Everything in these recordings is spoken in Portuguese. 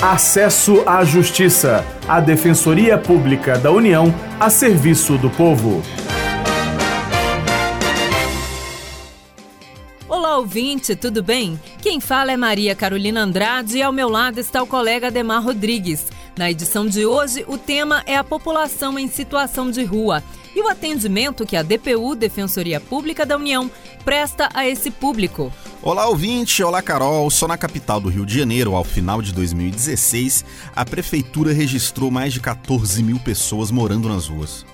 Acesso à Justiça, a Defensoria Pública da União a serviço do povo. Olá, ouvinte, tudo bem? Quem fala é Maria Carolina Andrade e ao meu lado está o colega Demar Rodrigues. Na edição de hoje, o tema é a população em situação de rua e o atendimento que a DPU, Defensoria Pública da União, presta a esse público. Olá, ouvinte! Olá, Carol! Só na capital do Rio de Janeiro, ao final de 2016, a Prefeitura registrou mais de 14 mil pessoas morando nas ruas.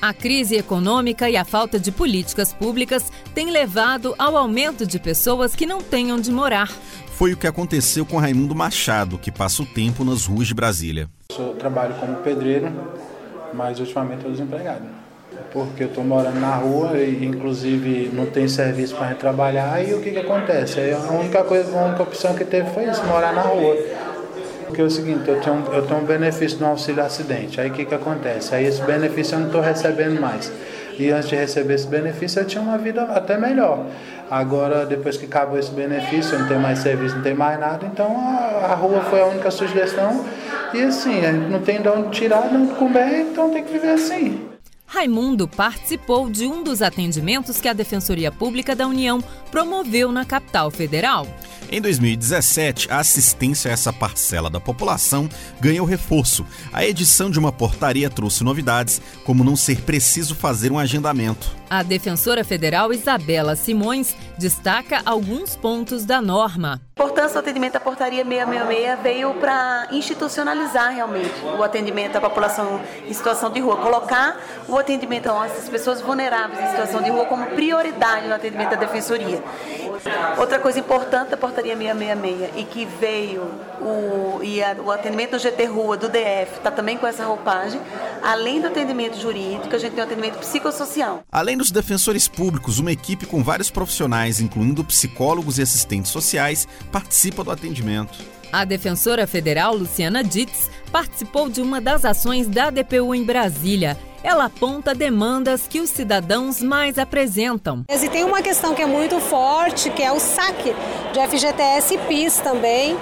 A crise econômica e a falta de políticas públicas têm levado ao aumento de pessoas que não têm onde morar. Foi o que aconteceu com Raimundo Machado, que passa o tempo nas ruas de Brasília. Eu trabalho como pedreiro, mas ultimamente estou desempregado porque eu estou morando na rua e inclusive não tem serviço para trabalhar e o que, que acontece? A única coisa, a única opção que teve foi isso, morar na rua. Porque é o seguinte, eu tenho, eu tenho um benefício no auxílio acidente. Aí o que, que acontece? Aí esse benefício eu não estou recebendo mais. E antes de receber esse benefício eu tinha uma vida até melhor. Agora, depois que acabou esse benefício, não tem mais serviço, não tem mais nada, então a, a rua foi a única sugestão. E assim, não tem de onde tirar, onde comer, então tem que viver assim. Raimundo participou de um dos atendimentos que a Defensoria Pública da União promoveu na capital federal. Em 2017, a assistência a essa parcela da população ganhou reforço. A edição de uma portaria trouxe novidades, como não ser preciso fazer um agendamento. A defensora federal Isabela Simões destaca alguns pontos da norma. A importância do atendimento à portaria 666 veio para institucionalizar realmente o atendimento à população em situação de rua, colocar o atendimento às pessoas vulneráveis em situação de rua como prioridade no atendimento da defensoria. Outra coisa importante da portaria 666 e que veio o, e a, o atendimento do GT Rua do DF está também com essa roupagem, além do atendimento jurídico, a gente tem o um atendimento psicossocial. Além dos defensores públicos, uma equipe com vários profissionais, incluindo psicólogos e assistentes sociais, participa do atendimento. A defensora federal Luciana Ditz participou de uma das ações da DPU em Brasília. Ela aponta demandas que os cidadãos mais apresentam. E tem uma questão que é muito forte, que é o saque de FGTS e PIS também,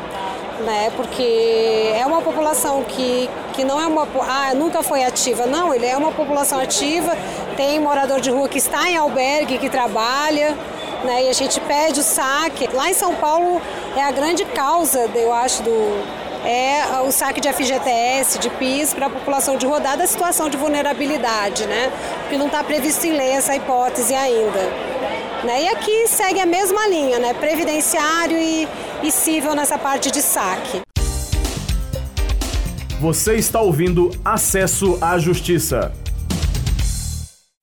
né? Porque é uma população que, que não é uma. Ah, nunca foi ativa. Não, ele é uma população ativa, tem morador de rua que está em albergue, que trabalha né? E a gente pede o saque. Lá em São Paulo é a grande causa, eu acho, do é o saque de FGTS, de PIS para a população de rodada, a situação de vulnerabilidade, né? Porque não está previsto em lei essa hipótese ainda. Né? E aqui segue a mesma linha, né? Previdenciário e, e cível nessa parte de saque. Você está ouvindo Acesso à Justiça.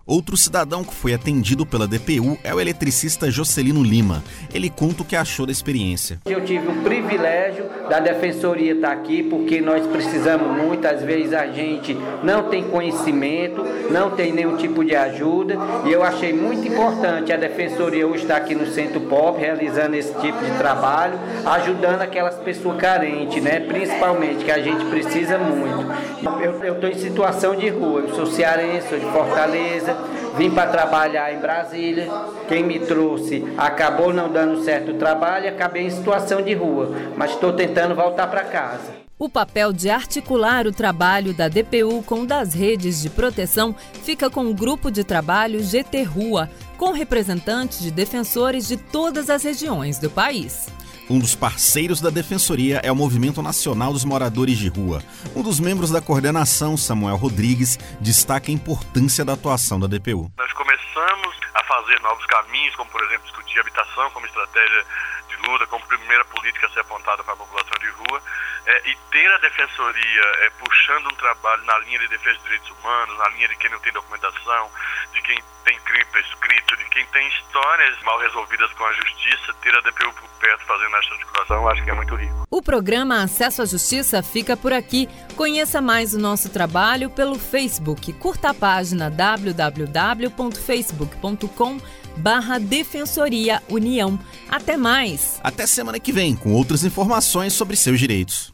Outro cidadão que foi atendido pela DPU é o eletricista Jocelino Lima. Ele conta o que achou da experiência. Eu tive o privilégio da defensoria estar aqui porque nós precisamos muitas vezes a gente não tem conhecimento, não tem nenhum tipo de ajuda e eu achei muito importante a defensoria hoje estar aqui no Centro Pop realizando esse tipo de trabalho, ajudando aquelas pessoas carentes, né? Principalmente que a gente precisa muito. Eu estou em situação de rua, eu sou cearense, sou de Fortaleza, vim para trabalhar em Brasília. Quem me trouxe acabou não dando certo o trabalho acabei em situação de rua, mas estou tentando voltar para casa. O papel de articular o trabalho da DPU com das redes de proteção fica com o grupo de trabalho GT Rua, com representantes de defensores de todas as regiões do país. Um dos parceiros da Defensoria é o Movimento Nacional dos Moradores de Rua. Um dos membros da coordenação, Samuel Rodrigues, destaca a importância da atuação da DPU. Nós começamos a fazer novos caminhos, como por exemplo discutir habitação como estratégia de luta, como primeira política a ser apontada para a população de rua, é, e ter a defensoria é, puxando um trabalho na linha de defesa de direitos humanos, na linha de quem não tem documentação, de quem crime prescrito, de quem tem histórias mal resolvidas com a justiça, ter a DPU por perto fazendo essa articulação, acho que é muito rico. O programa Acesso à Justiça fica por aqui. Conheça mais o nosso trabalho pelo Facebook. Curta a página www.facebook.com barra Defensoria União. Até mais! Até semana que vem, com outras informações sobre seus direitos.